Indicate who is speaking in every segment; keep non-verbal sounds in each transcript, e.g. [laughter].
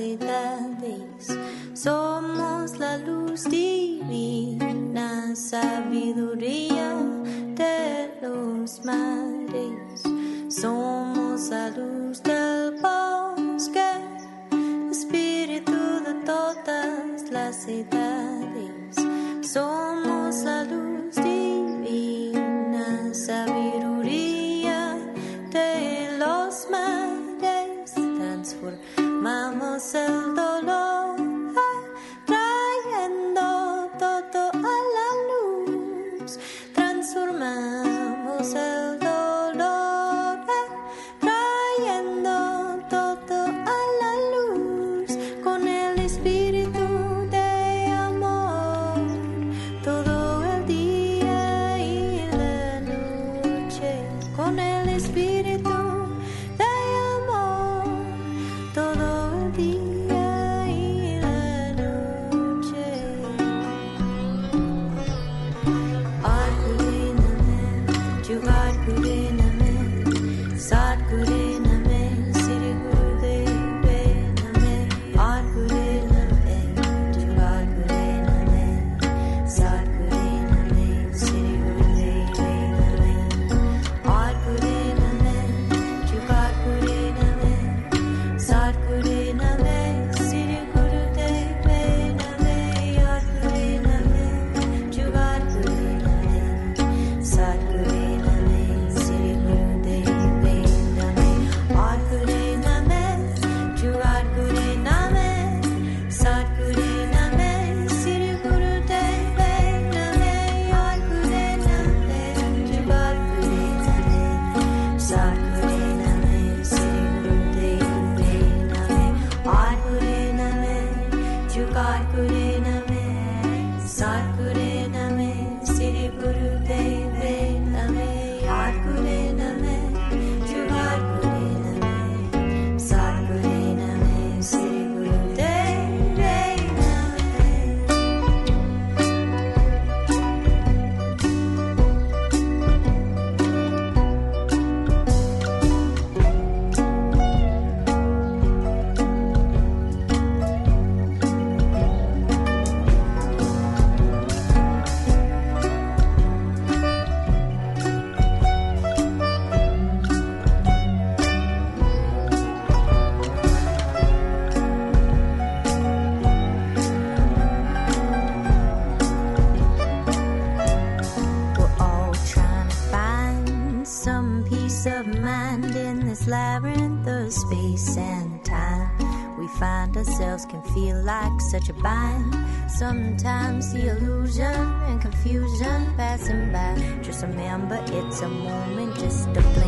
Speaker 1: edades. Somos la luz divina, sabiduría de los mares. Somos la luz del bosque, espíritu de todas las edades. Somos la luz divina, sabiduría. el dolor. them see illusion and confusion passing by. Just remember, it's a moment, just a blink.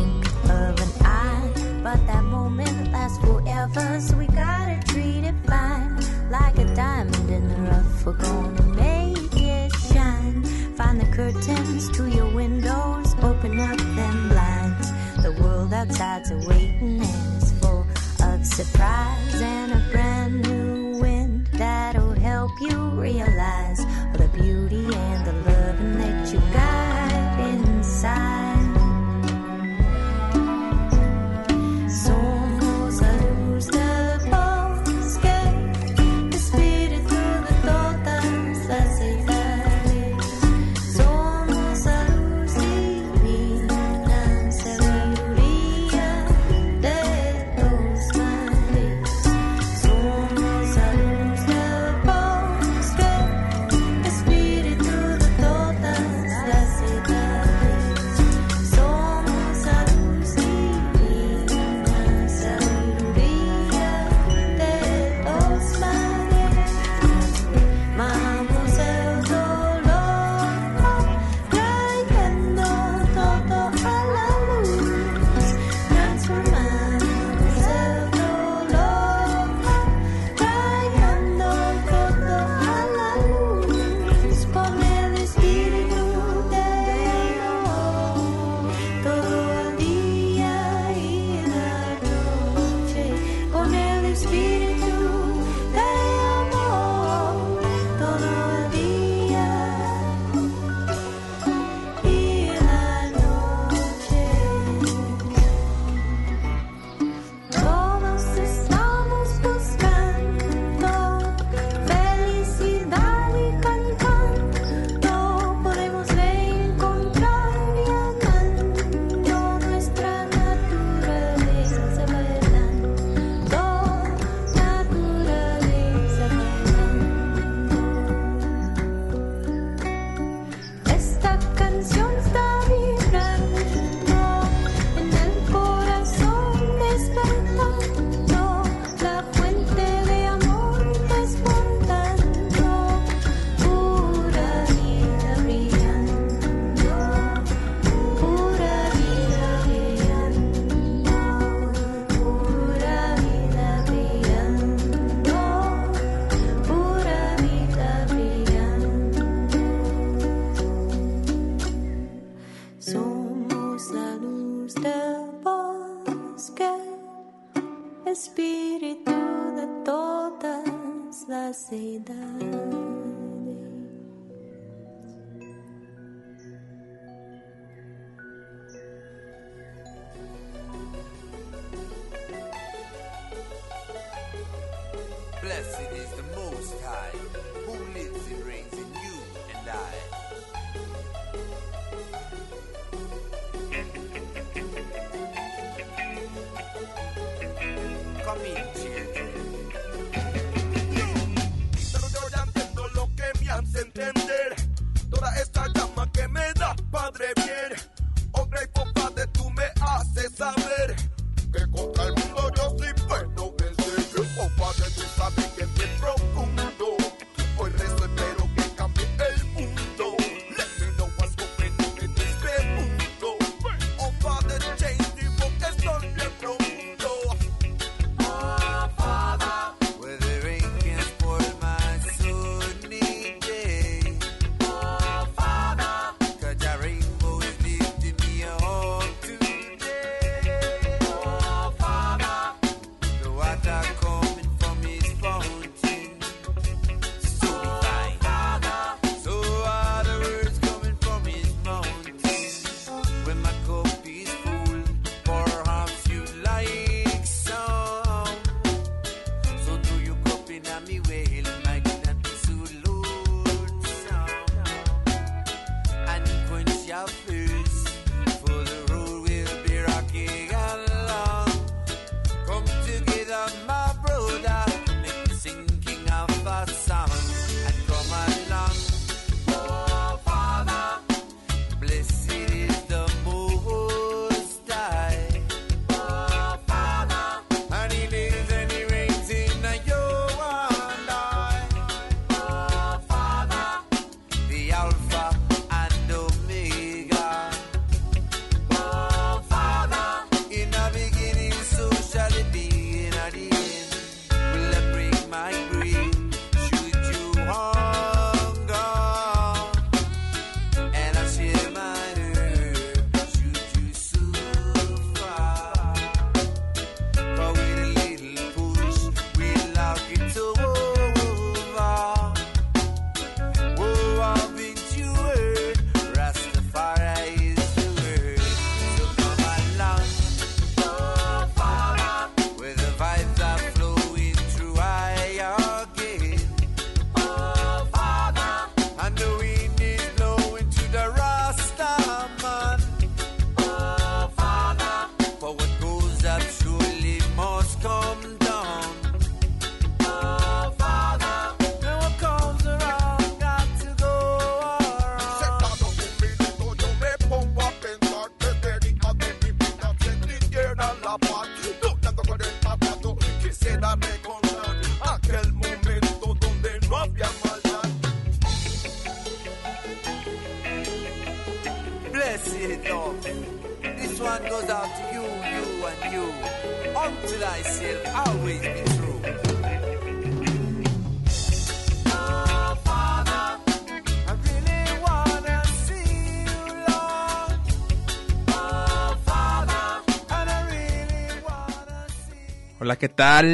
Speaker 2: ¿Qué tal?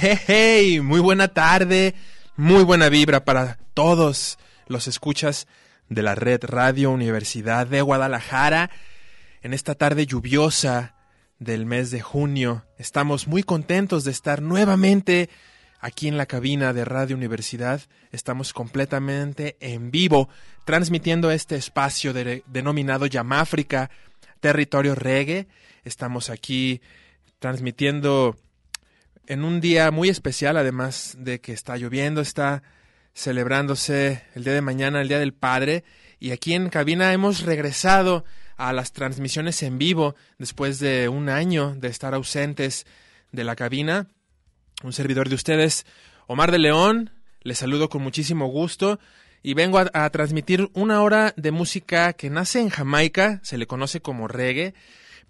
Speaker 2: Hey, muy buena tarde, muy buena vibra para todos los escuchas de la red Radio Universidad de Guadalajara. En esta tarde lluviosa del mes de junio, estamos muy contentos de estar nuevamente aquí en la cabina de Radio Universidad. Estamos completamente en vivo, transmitiendo este espacio de- denominado Yamáfrica, territorio reggae. Estamos aquí transmitiendo en un día muy especial, además de que está lloviendo, está celebrándose el día de mañana, el Día del Padre, y aquí en cabina hemos regresado a las transmisiones en vivo después de un año de estar ausentes de la cabina. Un servidor de ustedes, Omar de León, les saludo con muchísimo gusto y vengo a, a transmitir una hora de música que nace en Jamaica, se le conoce como reggae,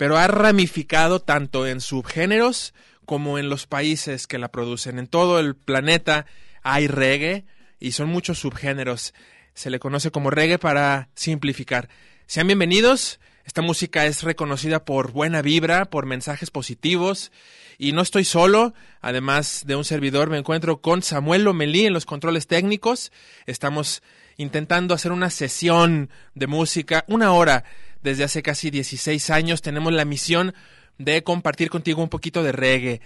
Speaker 2: pero ha ramificado tanto en subgéneros como en los países que la producen. En todo el planeta hay reggae y son muchos subgéneros. Se le conoce como reggae para simplificar. Sean bienvenidos. Esta música es reconocida por buena vibra, por mensajes positivos. Y no estoy solo, además de un servidor, me encuentro con Samuel Lomelí en los controles técnicos. Estamos intentando hacer una sesión de música, una hora, desde hace casi 16 años. Tenemos la misión de compartir contigo un poquito de reggae.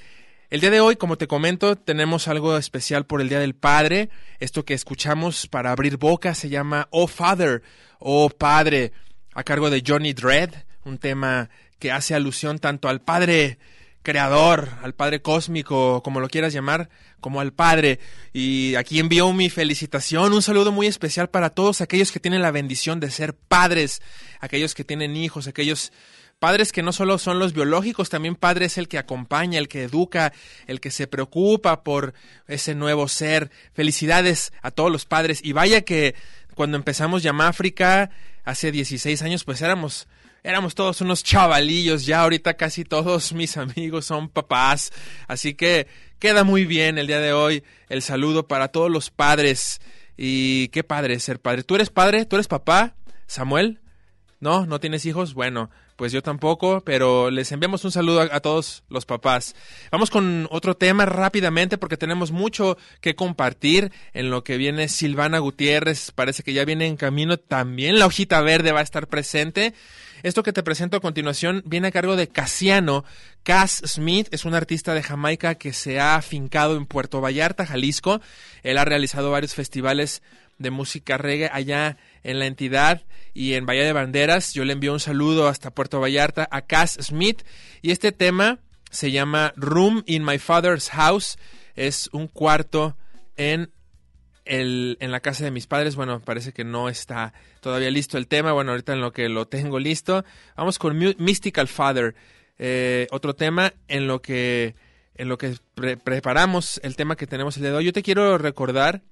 Speaker 2: El día de hoy, como te comento, tenemos algo especial por el Día del Padre. Esto que escuchamos para abrir boca se llama Oh Father, Oh Padre, a cargo de Johnny Dredd, un tema que hace alusión tanto al Padre creador, al Padre cósmico, como lo quieras llamar, como al Padre. Y aquí envío mi felicitación, un saludo muy especial para todos aquellos que tienen la bendición de ser padres, aquellos que tienen hijos, aquellos padres que no solo son los biológicos, también padre es el que acompaña, el que educa, el que se preocupa por ese nuevo ser. Felicidades a todos los padres. Y vaya que cuando empezamos Yamáfrica, hace 16 años, pues éramos éramos todos unos chavalillos, ya ahorita casi todos mis amigos son papás, así que queda muy bien el día de hoy el saludo para todos los padres y qué padre ser padre. ¿Tú eres padre? ¿Tú eres papá? Samuel? ¿No? ¿No tienes hijos? Bueno, pues yo tampoco, pero les enviamos un saludo a, todos los papás. Vamos con otro tema rápidamente porque tenemos mucho que compartir en lo que viene Silvana Gutiérrez. Parece que ya viene en camino. También la hojita verde va a estar presente. Esto que te presento a continuación viene a cargo de Casiano. Cass Smith es un artista de Jamaica que se ha afincado en Puerto Vallarta, Jalisco. Él ha realizado varios festivales de música reggae allá en la entidad y en Bahía de Banderas. Yo le envío un saludo hasta Puerto Vallarta a Cass Smith y este tema se llama Room in My Father's House. Es un cuarto en el, en la casa de mis padres. Bueno, parece que no está todavía listo el tema. Bueno, ahorita en lo que lo tengo listo. Vamos con Mystical Father. Eh, otro tema en lo que en lo que pre preparamos el tema que tenemos el día de hoy. Yo te quiero recordar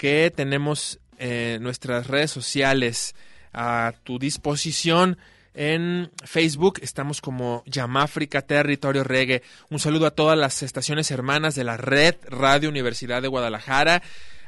Speaker 2: que tenemos eh, nuestras redes sociales a tu disposición. En Facebook estamos como Yamáfrica Territorio Reggae. Un saludo a todas las estaciones hermanas de la red Radio Universidad de Guadalajara,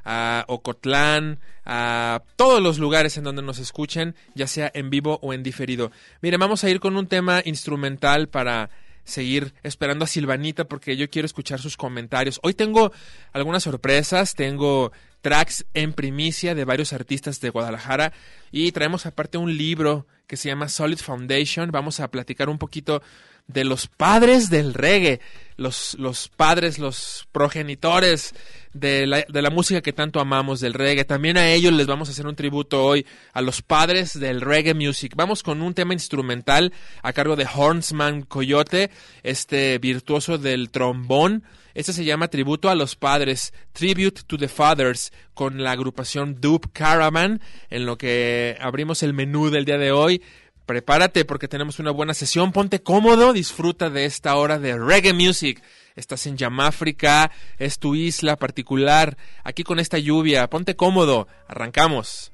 Speaker 2: a Ocotlán, a todos los lugares en donde nos escuchen, ya sea en vivo o en diferido. Miren, vamos a ir con un tema instrumental para seguir esperando a Silvanita porque yo quiero escuchar sus comentarios. Hoy tengo algunas sorpresas, tengo tracks en primicia de varios artistas de Guadalajara y traemos aparte un libro que se llama Solid Foundation. Vamos a platicar un poquito de los padres del reggae, los, los padres, los progenitores de la, de la, música que tanto amamos, del reggae. También a ellos les vamos a hacer un tributo hoy, a los padres del reggae music. Vamos con un tema instrumental a cargo de Hornsman Coyote, este virtuoso del trombón. Este se llama Tributo a los Padres, Tribute to the Fathers, con la agrupación Dupe Caravan, en lo que abrimos el menú del día de hoy. Prepárate porque tenemos una buena sesión, ponte cómodo, disfruta de esta hora de reggae music. Estás en Yamáfrica, es tu isla particular, aquí con esta lluvia, ponte cómodo, arrancamos.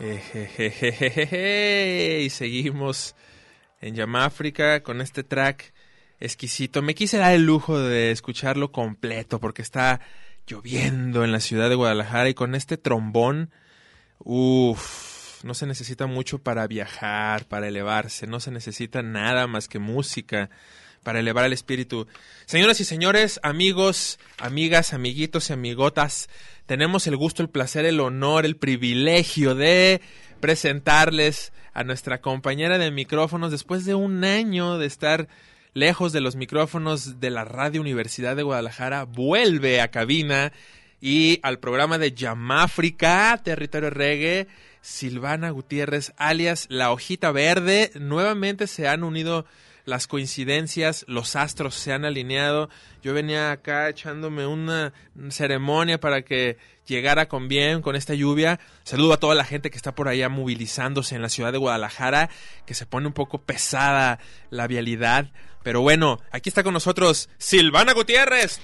Speaker 2: Y seguimos en Yamáfrica con este track exquisito. Me quise dar el lujo de escucharlo completo porque está lloviendo en la ciudad de Guadalajara y con este trombón, uff, no se necesita mucho para viajar, para elevarse, no se necesita nada más que música para elevar el espíritu. Señoras y señores, amigos, amigas, amiguitos y amigotas, tenemos el gusto, el placer, el honor, el privilegio de presentarles a nuestra compañera de micrófonos después de un año de estar lejos de los micrófonos de la Radio Universidad de Guadalajara, vuelve a cabina y al programa de Yamáfrica, Territorio Reggae, Silvana Gutiérrez, alias La Hojita Verde. Nuevamente se han unido las coincidencias, los astros se han alineado. Yo venía acá echándome una ceremonia para que llegara con bien con esta lluvia. Saludo a toda la gente que está por allá movilizándose en la ciudad de Guadalajara, que se pone un poco pesada la vialidad. Pero bueno, aquí está con nosotros Silvana Gutiérrez.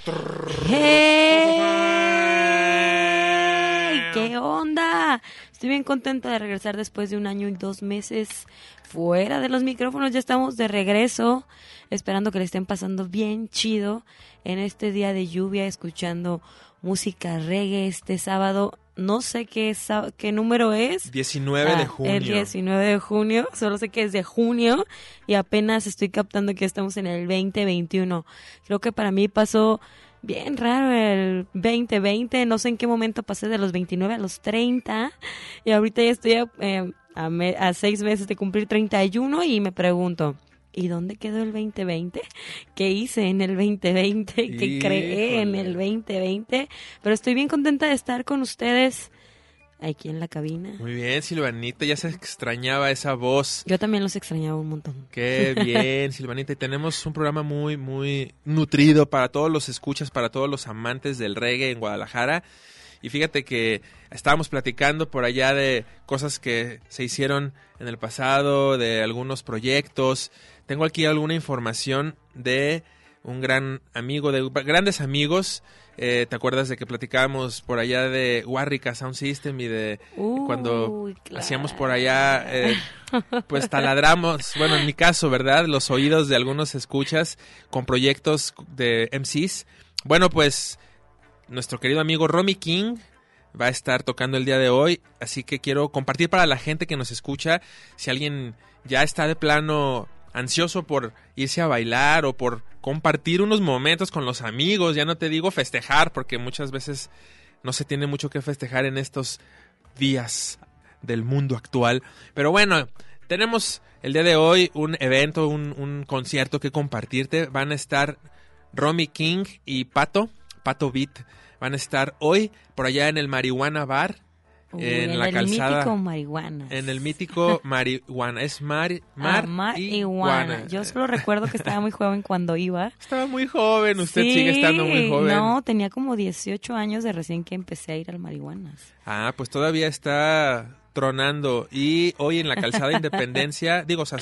Speaker 3: ¿Qué onda? Estoy bien contenta de regresar después de un año y dos meses fuera de los micrófonos. Ya estamos de regreso, esperando que le estén pasando bien chido en este día de lluvia, escuchando música reggae este sábado. No sé qué, qué número es.
Speaker 2: 19 de
Speaker 3: Ah,
Speaker 2: junio.
Speaker 3: El 19 de junio, solo sé que es de junio y apenas estoy captando que estamos en el 2021. Creo que para mí pasó bien raro el 2020, no sé en qué momento pasé de los 29 a los 30 y ahorita ya estoy a, eh, a me- a seis meses de cumplir 31 y me pregunto, ¿y dónde quedó el 2020? ¿Qué hice en el 2020? ¿Qué creé en
Speaker 2: Híjole.
Speaker 3: el 2020? Pero estoy bien contenta de estar con ustedes aquí en la cabina.
Speaker 2: Muy bien, Silvanita, ya se extrañaba esa voz.
Speaker 3: Yo también los extrañaba un montón.
Speaker 2: Qué bien, [laughs] Silvanita. Y tenemos un programa muy, muy nutrido para todos los escuchas, para todos los amantes del reggae en Guadalajara. Y fíjate que estábamos platicando por allá de cosas que se hicieron en el pasado, de algunos proyectos. Tengo aquí alguna información de un gran amigo, de grandes amigos. Eh, ¿Te acuerdas de que platicábamos por allá de Warrica Sound System y de cuando
Speaker 3: claro.
Speaker 2: hacíamos por allá, eh, pues taladramos, bueno, en mi caso, ¿verdad? Los oídos de algunos escuchas con proyectos de MCs. Bueno, pues nuestro querido amigo Romy King va a estar tocando el día de hoy, así que quiero compartir para la gente que nos escucha, si alguien ya está de plano ansioso por irse a bailar o por compartir unos momentos con los amigos, ya no te digo festejar, porque muchas veces no se tiene mucho que festejar en estos días del mundo actual. Pero bueno, tenemos el día de hoy un evento, un, concierto que compartirte. Van a estar Romy King y Pato, Pato Beat. Van a estar hoy por allá en el Marihuana Bar.
Speaker 3: Uy,
Speaker 2: en la
Speaker 3: el
Speaker 2: calzada.
Speaker 3: mítico marihuana.
Speaker 2: En el mítico Marihuana. Es Mar,
Speaker 3: Ah,
Speaker 2: mar
Speaker 3: marihuana. Yo solo recuerdo que estaba muy joven cuando iba. [laughs]
Speaker 2: Estaba muy joven, usted
Speaker 3: Sí,
Speaker 2: sigue estando muy joven.
Speaker 3: No, tenía como 18 años de recién que empecé a ir al marihuanas.
Speaker 2: Ah, pues todavía está tronando. Y hoy en la calzada [laughs] Independencia, digo, o sea,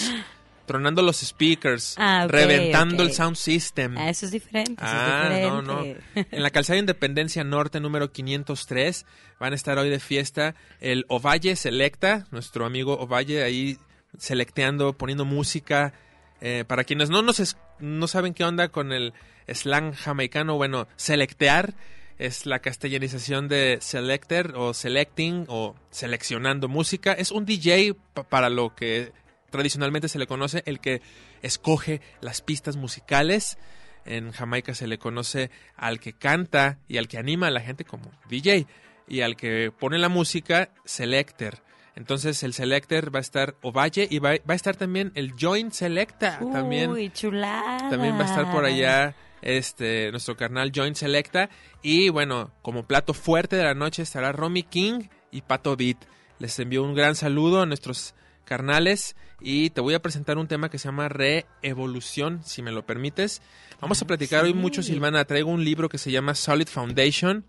Speaker 2: tronando los speakers,
Speaker 3: Ah,
Speaker 2: reventando el sound system.
Speaker 3: Ah, eso es diferente.
Speaker 2: Ah,
Speaker 3: es
Speaker 2: no, no. En la calzada Independencia Norte número 503 van a estar hoy de fiesta el Ovalle Selecta, nuestro amigo Ovalle ahí selecteando, poniendo música. Eh, para quienes no nos es- no saben qué onda con el slang jamaicano, bueno, selectear es la castellanización de selector o selecting o seleccionando música. Es un DJ pa- para lo que tradicionalmente se le conoce el que escoge las pistas musicales. En Jamaica se le conoce al que canta y al que anima a la gente como DJ y al que pone la música selector. Entonces el selector va a estar Ovalle y va, va a estar también el joint selecta también
Speaker 3: chulada.
Speaker 2: también va a estar por allá este nuestro carnal Joint Selecta y bueno, como plato fuerte de la noche estará Romy King y Pato Beat. Les envío un gran saludo a nuestros carnales y te voy a presentar un tema que se llama Reevolución, si me lo permites. Vamos a platicar hoy mucho, Silvana. Traigo un libro que se llama Solid Foundation,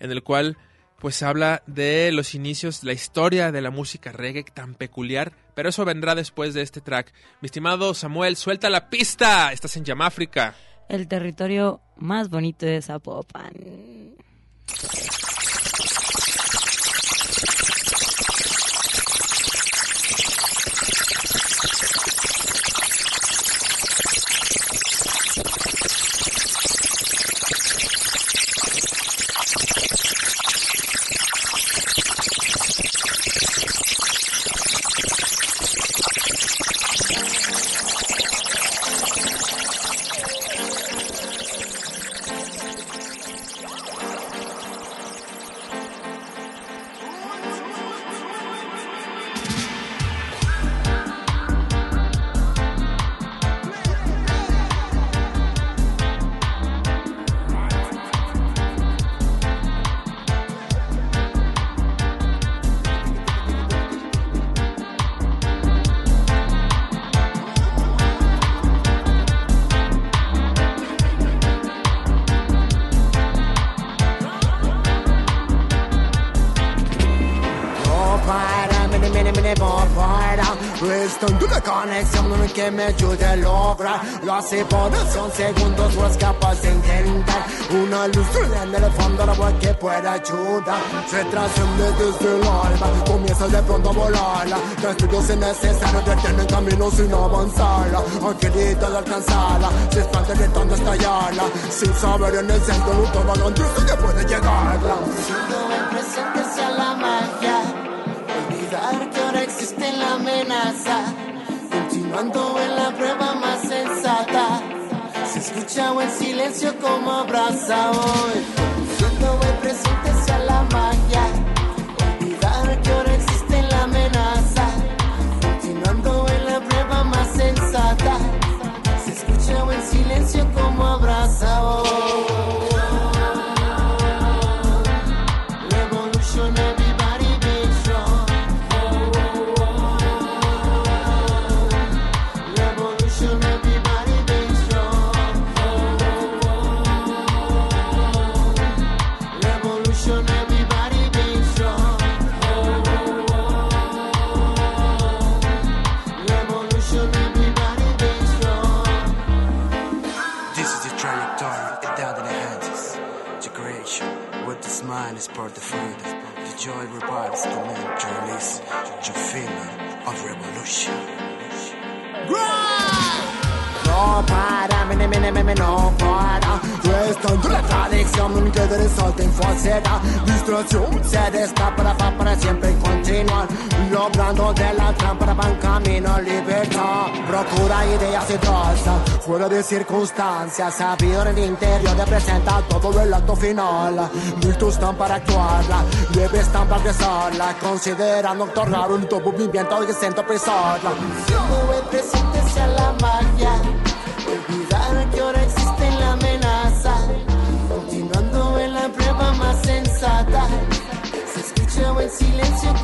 Speaker 2: en el cual pues habla de los inicios, la historia de la música reggae tan peculiar, pero eso vendrá después de este track. Mi estimado Samuel, suelta la pista. Estás en Yamáfrica.
Speaker 3: El territorio más bonito de Zapopan.
Speaker 4: Que me ayude a lograr. Lo hace por son segundos, no es capaz de intentar. Una luz en el fondo, la voz que pueda ayudar. Se trasciende desde el alma, comienza de pronto a volarla. Castigos innecesarios detienen camino sin avanzarla. Angelita de alcanzarla, se espanta gritando estallarla. Sin saber en el centro, todo lo que puede llegarla.
Speaker 5: Se escucha o en silencio como abraza hoy.
Speaker 4: Sabido en el interior representa todo el acto final. Listos están para actuarla, debe están para regresarla. Considerando otorgar un nuevo movimiento y siento pesarla.
Speaker 5: Siendo el presente sea la magia. Olvidar que ahora existe la amenaza. Continuando en la prueba más sensata. Se escucha en silencio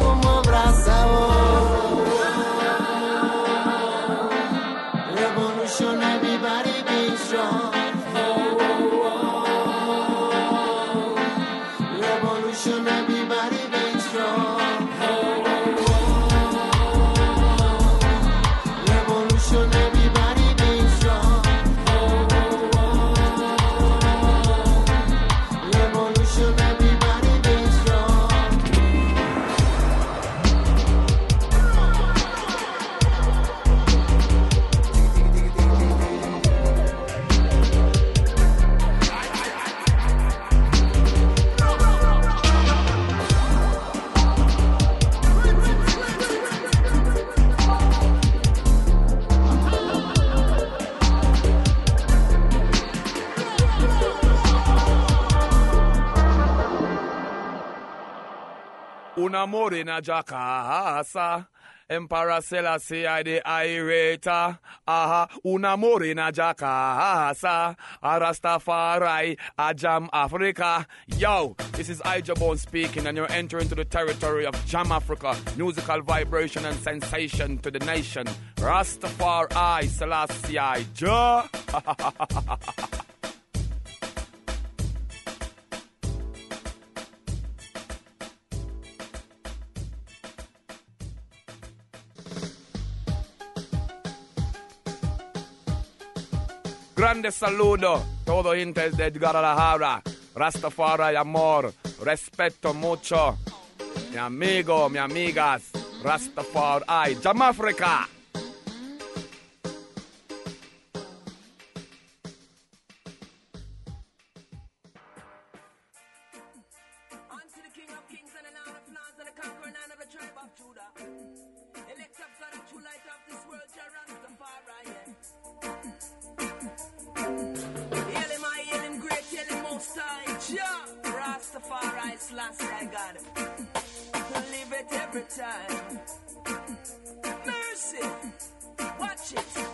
Speaker 6: Una morena jacasa. Emperor Selassie I the irata. Aha, una morena jacasa. A Rastafari, Jam Africa. Yo, this is Ijabone speaking, and you're entering into the territory of Jam Africa. Musical vibration and sensation to the nation. Rastafari, Selassie. Ja. [laughs] Grande saludo, todo inter de Guadalajara. Rastafari, amor, respeto mucho. Mi amigo, mi amigas, Rastafari,
Speaker 7: the King of. Rastafari's last I got it. Live it every time. Mercy, watch it.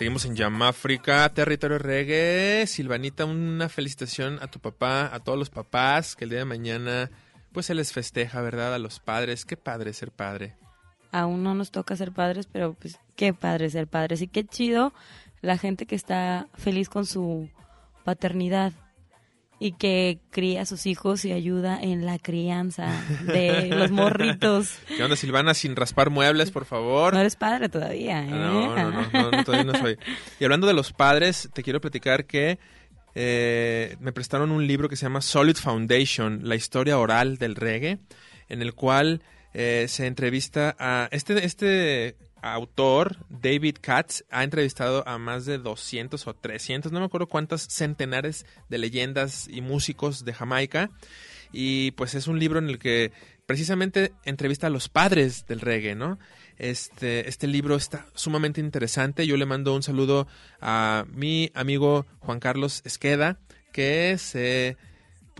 Speaker 2: Seguimos en Yamáfrica, territorio reggae. Silvanita, una felicitación a tu papá, a todos los papás, que el día de mañana pues se les festeja, ¿verdad? A los padres. Qué padre ser padre.
Speaker 3: Aún no nos toca ser padres, pero pues qué padre ser padres. Y qué chido la gente que está feliz con su paternidad y que cría a sus hijos y ayuda en la crianza de los morritos. [laughs]
Speaker 2: ¿Qué onda, Silvana? Sin raspar muebles, por favor.
Speaker 3: No eres padre todavía, ¿eh?
Speaker 2: No, no, no, no, no, todavía no soy. Y hablando de los padres, te quiero platicar que eh, me prestaron un libro que se llama Solid Foundation, la historia oral del reggae, en el cual eh, se entrevista a este, este autor, David Katz, ha entrevistado a más de 200 o 300, no me acuerdo cuántas centenares de leyendas y músicos de Jamaica. Y pues es un libro en el que precisamente entrevista a los padres del reggae, ¿no? Este, este libro está sumamente interesante. Yo le mando un saludo a mi amigo Juan Carlos Esqueda, que se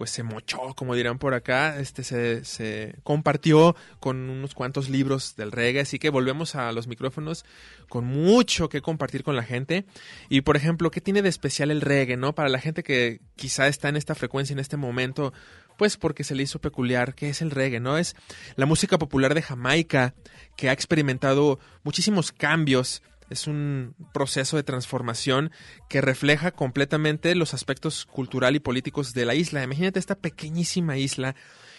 Speaker 2: pues se mochó, como dirán por acá, este se, compartió con unos cuantos libros del reggae, así que volvemos a los micrófonos con mucho que compartir con la gente. Y por ejemplo, ¿qué tiene de especial el reggae, no? Para la gente que quizá está en esta frecuencia en este momento, pues porque se le hizo peculiar, ¿qué es el reggae, no? Es la música popular de Jamaica que ha experimentado muchísimos cambios es un proceso de transformación que refleja completamente los aspectos cultural y políticos de la isla. Imagínate esta pequeñísima isla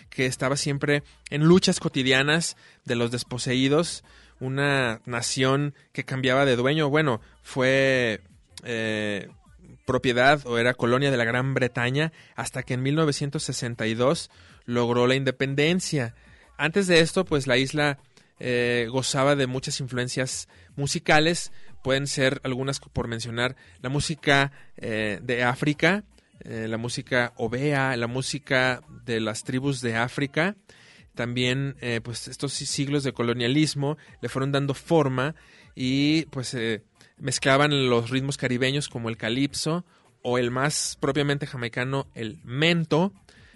Speaker 2: que estaba siempre en luchas cotidianas de los desposeídos, una nación que cambiaba de dueño. Bueno, fue eh, propiedad o era colonia de la Gran Bretaña hasta que en 1962 logró la independencia. Antes de esto, pues la isla eh, gozaba de muchas influencias musicales, pueden ser algunas por mencionar, la música eh, de África, eh, la música ovea, la música de las tribus de África, también pues estos siglos de colonialismo le fueron dando forma y pues mezclaban los ritmos caribeños como el calipso o el más propiamente jamaicano el mento.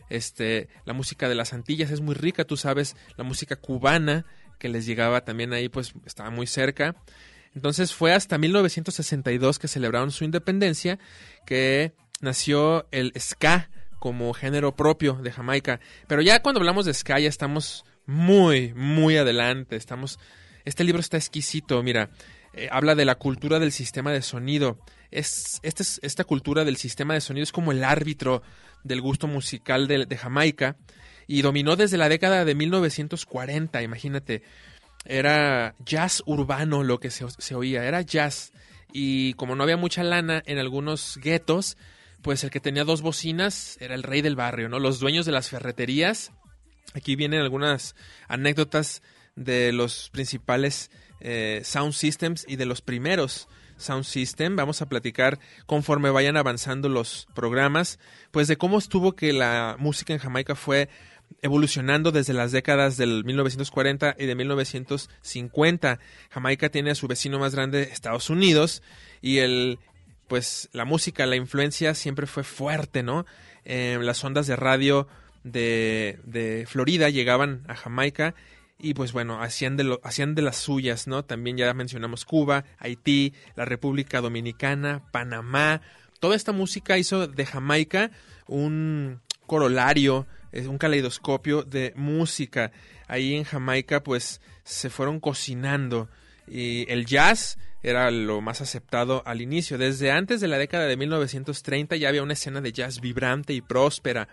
Speaker 2: Este la música de las Antillas es muy rica tú sabes la música cubana que les llegaba también ahí, pues estaba muy cerca. Entonces fue hasta 1962 que celebraron su independencia, que nació el ska como género propio de Jamaica. Pero ya cuando hablamos de ska ya estamos muy, muy adelante. Estamos, este libro está exquisito, mira, eh, habla de la cultura del sistema de sonido. Es, esta, cultura del sistema de sonido es como el árbitro del gusto musical de Jamaica y dominó desde la década de 1940, imagínate. Era jazz urbano lo que se, oía, era jazz. Y como no había mucha lana en algunos guetos, pues el que tenía dos bocinas era el rey del barrio, ¿no? Los dueños de las ferreterías. Aquí vienen algunas anécdotas de los principales eh, sound systems y de los primeros Sound System. Vamos a platicar conforme vayan avanzando los programas, pues de cómo estuvo que la música en Jamaica fue evolucionando desde las décadas del 1940 y de 1950. Jamaica tiene a su vecino más grande Estados Unidos y el pues la música, la influencia siempre fue fuerte, ¿no? Eh, las ondas de radio de, de, Florida llegaban a Jamaica y pues bueno, hacían de, lo, hacían de las suyas, ¿no? También ya mencionamos Cuba, Haití, la República Dominicana, Panamá. Toda esta música hizo de Jamaica un corolario es un caleidoscopio de música. Ahí en Jamaica pues se fueron cocinando y el jazz era lo más aceptado al inicio. Desde antes de la década de 1930 ya había una escena de jazz vibrante y próspera.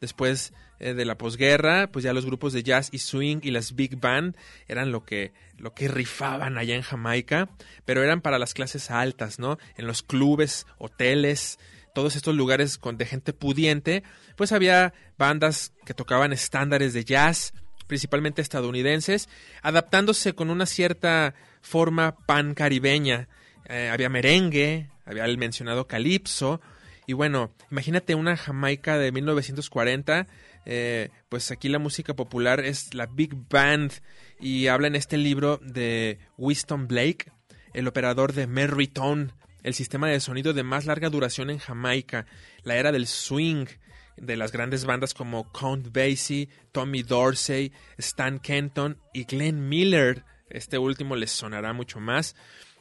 Speaker 2: Después eh, de la posguerra, pues ya los grupos de jazz y swing y las big band eran lo que lo que rifaban allá en Jamaica, pero eran para las clases altas, ¿no? En los clubes, hoteles, todos estos lugares con, de gente pudiente, pues había bandas que tocaban estándares de jazz, principalmente estadounidenses, adaptándose con una cierta forma pan caribeña. Eh, había merengue, había el mencionado calipso, y bueno, imagínate una Jamaica de 1940, eh, pues aquí la música popular es la Big Band, y habla en este libro de Winston Blake, el operador de Merryton, el sistema de sonido de más larga duración en Jamaica, la era del swing, de las grandes bandas como Count Basie, Tommy Dorsey, Stan Kenton y Glenn Miller. Este último les sonará mucho más.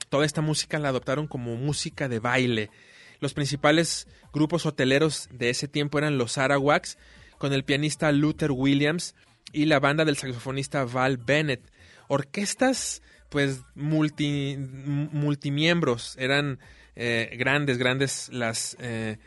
Speaker 2: toda esta música la adoptaron como música de baile. Los principales grupos hoteleros de ese tiempo eran los Arawaks, con el pianista Luther Williams y la banda del saxofonista Val Bennett. Orquestas, pues, multi, multimiembros, eran eh, grandes, grandes las, eh,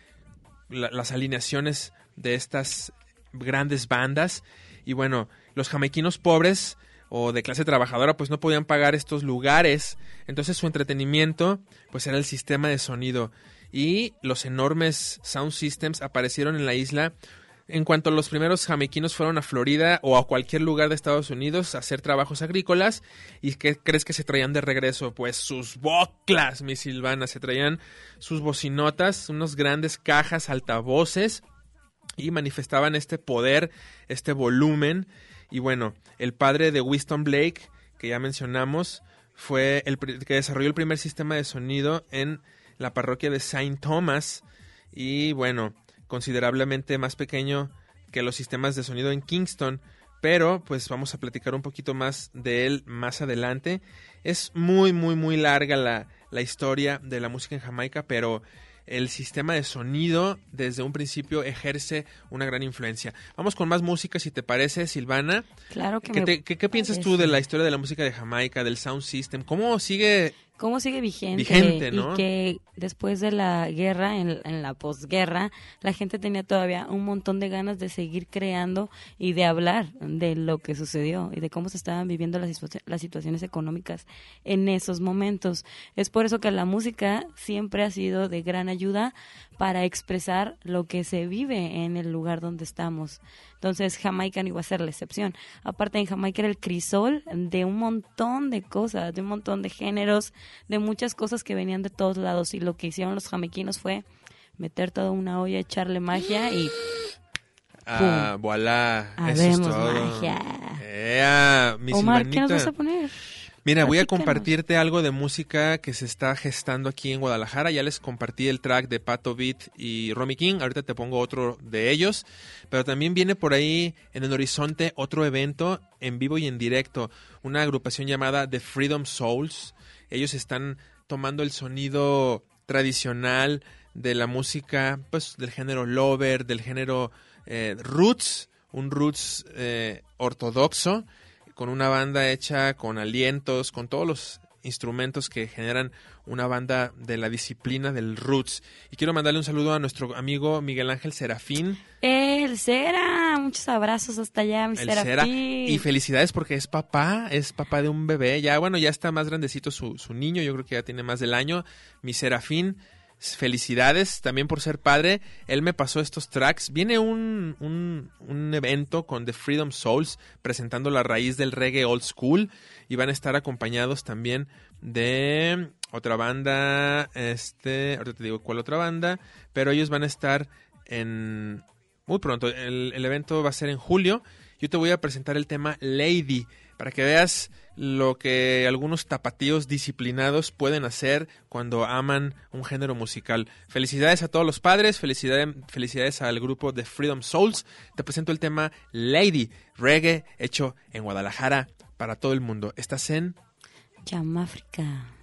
Speaker 2: la- las alineaciones de estas grandes bandas. Y bueno, los jamaiquinos pobres o de clase trabajadora pues no podían pagar estos lugares. Entonces su entretenimiento pues era el sistema de sonido. Y los enormes sound systems aparecieron en la isla en cuanto los primeros jamaiquinos fueron a Florida o a cualquier lugar de Estados Unidos a hacer trabajos agrícolas. ¿Y qué crees que se traían de regreso? Pues sus boclas, mi Silvana. Se traían sus bocinotas, unos grandes cajas altavoces y manifestaban este poder, este volumen. Y bueno, el padre de Winston Blake, que ya mencionamos, fue el que desarrolló el primer sistema de sonido en la parroquia de Saint Thomas. Y bueno, considerablemente más pequeño que los sistemas de sonido en Kingston. Pero pues vamos a platicar un poquito más de él más adelante. Es muy, muy, muy larga la, la historia de la música en Jamaica, pero el sistema de sonido desde un principio ejerce una gran influencia. Vamos con más música, si te parece, Silvana.
Speaker 3: Claro que
Speaker 2: ¿Qué,
Speaker 3: me
Speaker 2: te- qué- qué piensas tú de la historia de la música de Jamaica, del sound system? ¿Cómo sigue?
Speaker 3: Cómo sigue vigente,
Speaker 2: Vigente, ¿no?
Speaker 3: y que después de la guerra, en, en la posguerra, la gente tenía todavía un montón de ganas de seguir creando y de hablar de lo que sucedió y de cómo se estaban viviendo las, las situaciones económicas en esos momentos. Es por eso que la música siempre ha sido de gran ayuda para expresar lo que se vive en el lugar donde estamos. Entonces Jamaica no iba a ser la excepción. Aparte en Jamaica era el crisol de un montón de cosas, de un montón de géneros, de muchas cosas que venían de todos lados y lo que hicieron los jamaiquinos fue meter toda una olla, echarle magia y
Speaker 2: Ah, voilà, eso es
Speaker 3: Habemos
Speaker 2: todo.
Speaker 3: magia.
Speaker 2: Ea, mi
Speaker 3: Omar, ¿qué nos vas a poner?
Speaker 2: Mira, voy a compartirte algo de música que se está gestando aquí en Guadalajara. Ya les compartí el track de Pato Beat y Romy King. Ahorita te pongo otro de ellos. Pero también viene por ahí en el horizonte otro evento en vivo y en directo. Una agrupación llamada The Freedom Souls. Ellos están tomando el sonido tradicional de la música, pues del género lover, del género eh, roots, un roots eh, ortodoxo con una banda hecha con alientos, con todos los instrumentos que generan una banda de la disciplina del roots. Y quiero mandarle un saludo a nuestro amigo Miguel Ángel Serafín,
Speaker 3: El Cera, muchos abrazos hasta allá, mi
Speaker 2: el
Speaker 3: Serafín.
Speaker 2: Cera. Y felicidades porque es papá, es papá de un bebé. Ya, bueno, ya está más grandecito su, su niño, yo creo que ya tiene más del año. Mi Serafín, felicidades también por ser padre. Él me pasó estos tracks. Viene un, un, evento con The Freedom Souls presentando la raíz del reggae old school y van a estar acompañados también de otra banda, este, ahorita te digo cuál otra banda, pero ellos van a estar en muy pronto. El, el evento va a ser en julio. Yo te voy a presentar el tema Lady para que veas lo que algunos tapatíos disciplinados pueden hacer cuando aman un género musical. Felicidades a todos los padres, felicidades, felicidades al grupo de Freedom Souls. Te presento el tema Lady, reggae hecho en Guadalajara para todo el mundo. Estás en
Speaker 3: Yamáfrica.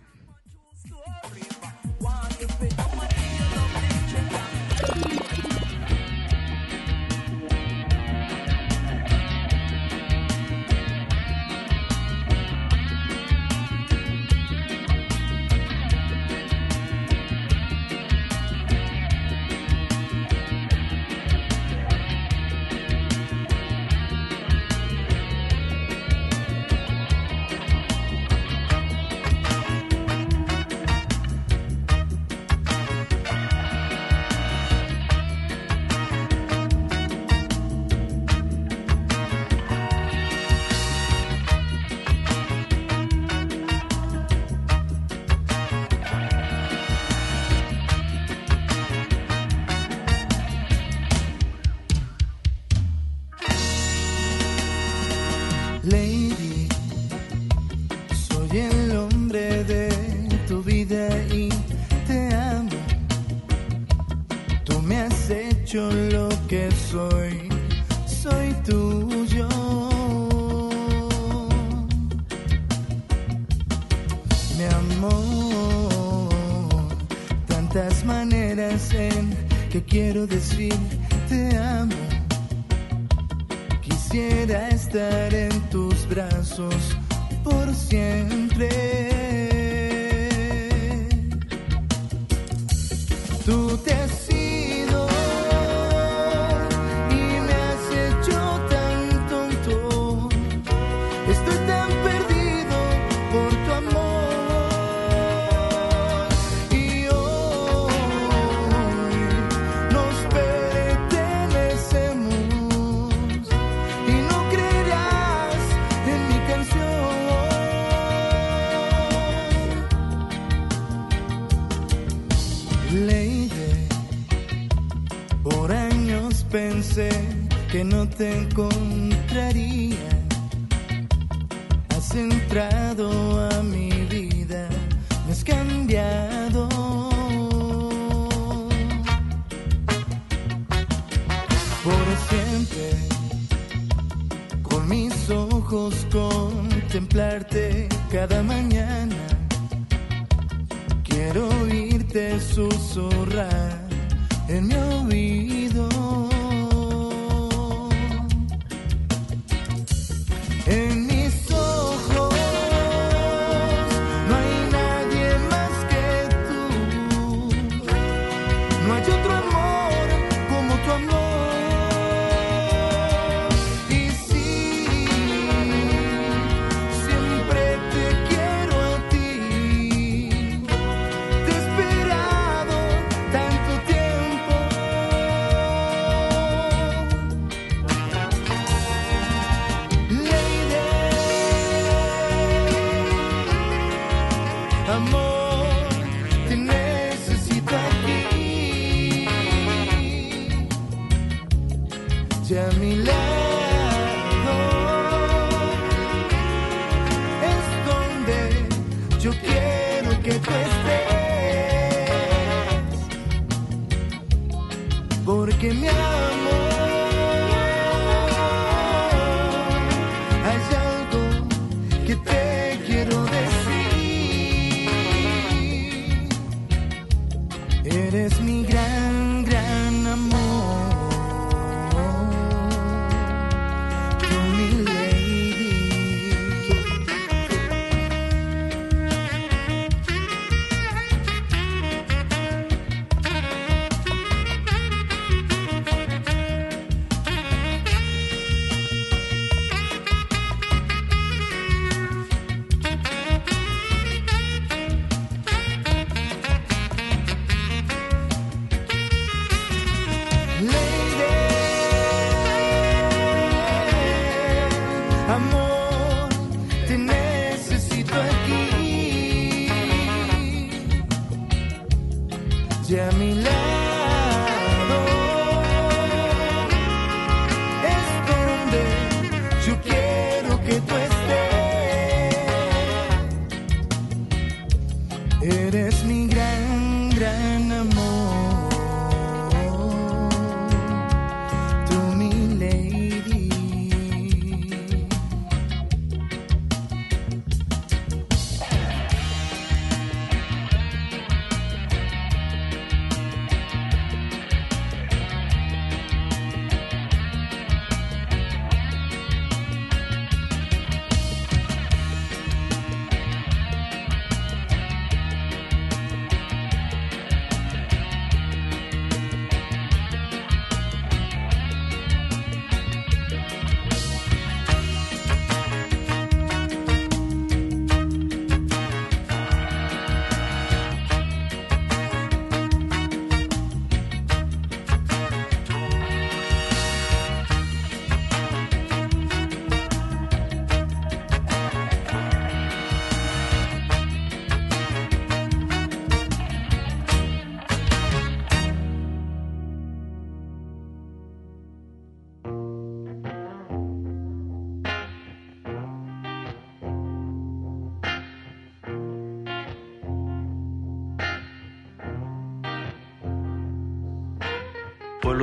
Speaker 8: Ya a mi lado es donde yo quiero que tú estés. Porque mi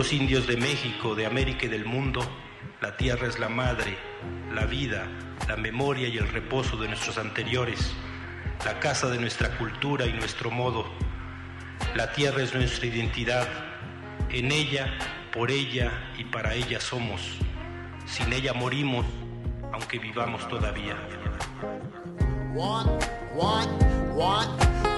Speaker 9: Pueblos indios de México, de América y del mundo, la tierra es la madre, la vida, la memoria y el reposo de nuestros anteriores, la casa de nuestra cultura y nuestro modo. La tierra es nuestra identidad, En ella, por ella y para ella somos. Sin ella morimos, aunque vivamos todavía.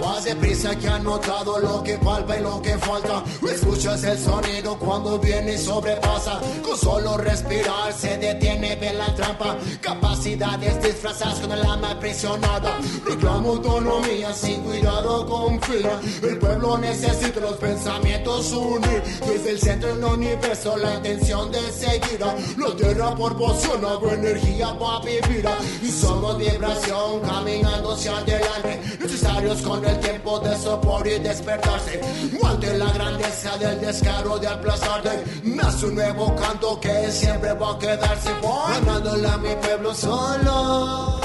Speaker 5: Vas deprisa que han notado lo que falta y lo que falta. Escuchas el sonido cuando viene y sobrepasa. Con solo respirar se detiene, ve la trampa. Capacidades disfrazadas con el alma aprisionada. Reclamo autonomía, sin cuidado confía. El pueblo necesita los pensamientos unir. Desde el centro del universo, la intención de seguir. La tierra proporciona energía para vivir. Y somos vibración caminando hacia adelante. Necesarios con el tiempo de sopor y despertarse. Ante la grandeza del descaro de aplastarte, nace un nuevo canto que siempre va a quedarse. Ganándole a mi pueblo solo,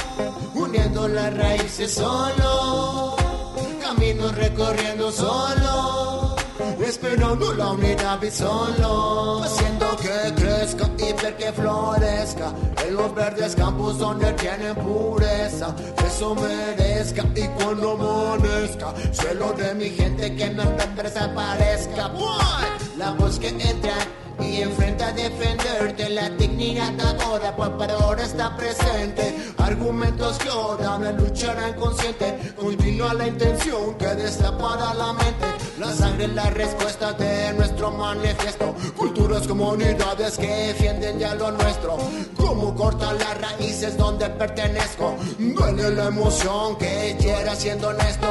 Speaker 5: uniendo las raíces solo, caminos recorriendo solo. Esperando la unidad y solo. Haciendo que crezca y ver que florezca. En los verdes campos donde tienen pureza. Eso merezca y cuando amanezca. Cielo de mi gente que no desaparezca. Boy, La voz que entra y enfrenta a defenderte. La dignidad ahora pues para ahora está presente. Argumentos que ahora me lucharán consciente continúa la intención que destapará la mente la sangre es la respuesta de nuestro manifiesto. Culturas comunidades que defienden ya lo nuestro. Como cortar las raíces donde pertenezco. Duele la emoción que llega siendo honesto.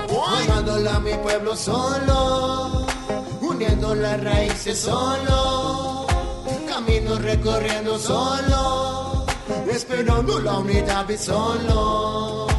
Speaker 5: Ganándole a mi pueblo solo. Uniendo las raíces solo, caminos recorriendo solo, esperando la unidad y solo.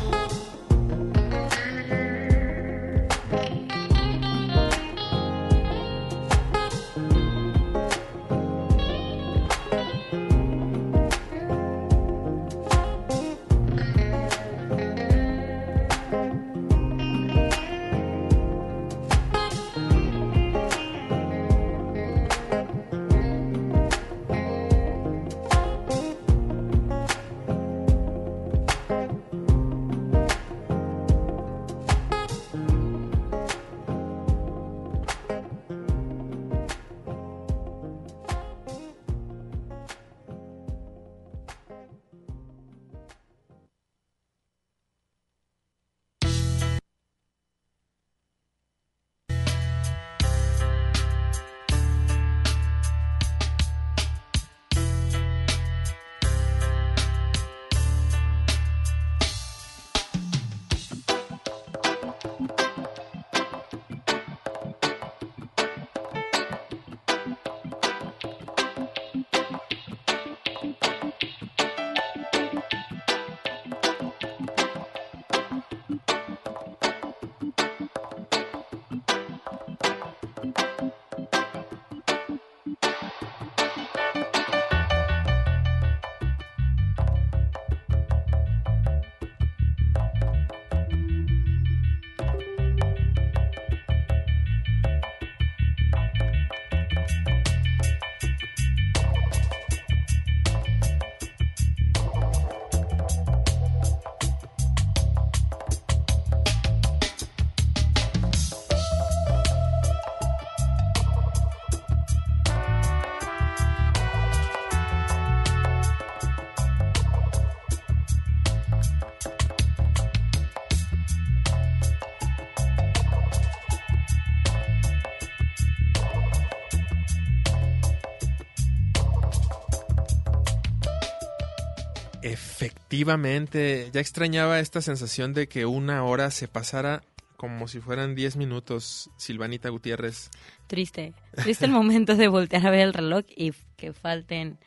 Speaker 2: Efectivamente, ya extrañaba esta sensación de que una hora se pasara como si fueran 10 minutos, Silvanita Gutiérrez.
Speaker 3: Triste. Triste el momento de voltear a ver el reloj y que falten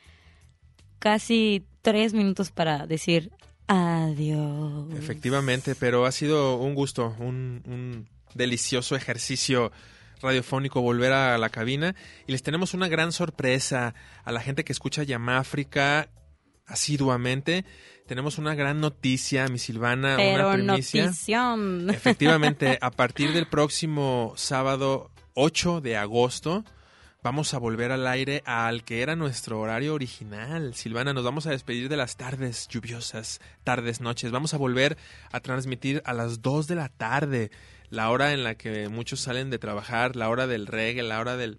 Speaker 3: casi tres minutos para decir adiós.
Speaker 2: Efectivamente, pero ha sido un gusto, un, un delicioso ejercicio radiofónico volver a la cabina y les tenemos una gran sorpresa a la gente que escucha Yamáfrica asiduamente. Tenemos una gran noticia, mi Silvana,
Speaker 3: Pero
Speaker 2: una primicia.
Speaker 3: notición. [laughs]
Speaker 2: Efectivamente, a partir del próximo sábado 8 de agosto vamos a volver al aire al que era nuestro horario original. Silvana, nos vamos a despedir de las tardes lluviosas, tardes, noches. Vamos a volver a transmitir a las 2 de la tarde, la hora en la que muchos salen de trabajar, la hora del reggae, la hora del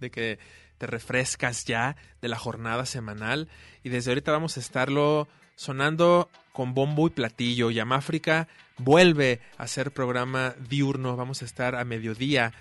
Speaker 2: de que te refrescas ya de la jornada semanal y desde ahorita vamos a estarlo sonando con bombo y platillo. Yamáfrica vuelve a hacer programa diurno, vamos a estar a mediodía.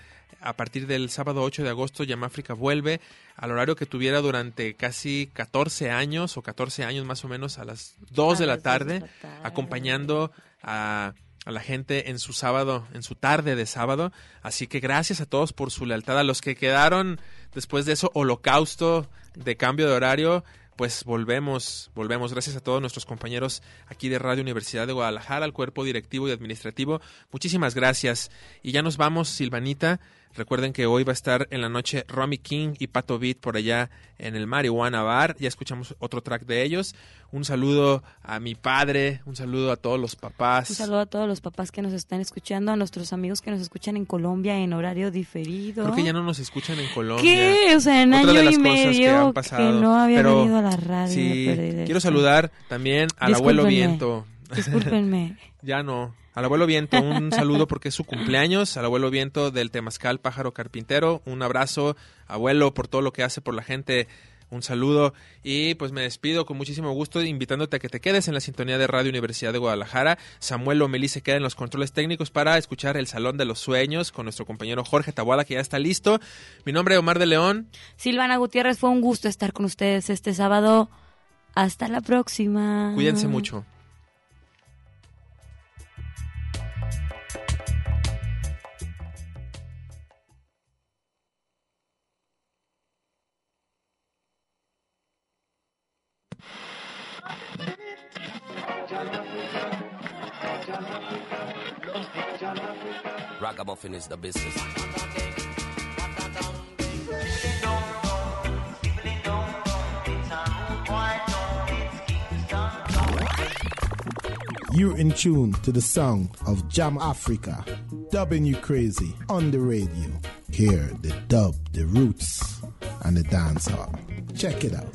Speaker 2: A partir del sábado 8 de agosto, Yamáfrica vuelve al horario que tuviera durante casi 14 años o 14 años más o menos a las 2 de la tarde, acompañando a a la gente en su sábado, en su tarde de sábado. Así que gracias a todos por su lealtad. A los que quedaron después de eso, holocausto de cambio de horario, pues volvemos, volvemos. Gracias a todos nuestros compañeros aquí de Radio Universidad de Guadalajara, al cuerpo directivo y administrativo. Muchísimas gracias. Y ya nos vamos, Silvanita. Recuerden que hoy va a estar en la noche Romy King y Pato Beat por allá en el Marihuana Bar. Ya escuchamos otro track de ellos. Un saludo a mi padre, un saludo a todos los papás.
Speaker 3: Un saludo a todos los papás que nos están escuchando, a nuestros amigos que nos escuchan en Colombia en horario diferido.
Speaker 2: Creo que ya no nos escuchan en Colombia.
Speaker 3: ¿Qué? O sea, en año y
Speaker 2: que
Speaker 3: medio
Speaker 2: han pasado.
Speaker 3: no había
Speaker 2: Pero
Speaker 3: venido a la radio.
Speaker 2: Sí, quiero saludar también al abuelo. Viento.
Speaker 3: Discúlpenme. [laughs]
Speaker 2: Ya no. Al abuelo Viento, un saludo porque es su cumpleaños. Al abuelo Viento del Temazcal Pájaro Carpintero, un abrazo, abuelo, por todo lo que hace por la gente. Un saludo y pues me despido con muchísimo gusto invitándote a que te quedes en la sintonía de Radio Universidad de Guadalajara. Samuel Lomelí se queda en los controles técnicos para escuchar El Salón de los Sueños con nuestro compañero Jorge Tabuada que ya está listo. Mi nombre es Omar de León.
Speaker 3: Silvana Gutiérrez, fue un gusto estar con ustedes este sábado. Hasta la próxima.
Speaker 2: Cuídense mucho.
Speaker 10: Ragamuffin is the business.
Speaker 11: You're in tune to the sound of Jam Africa, dubbing you crazy on the radio. Hear the dub, the roots, and the dancehall. Check it out.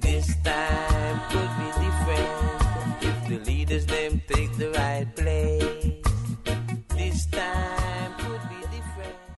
Speaker 12: This time could be different if the leaders them take the right place.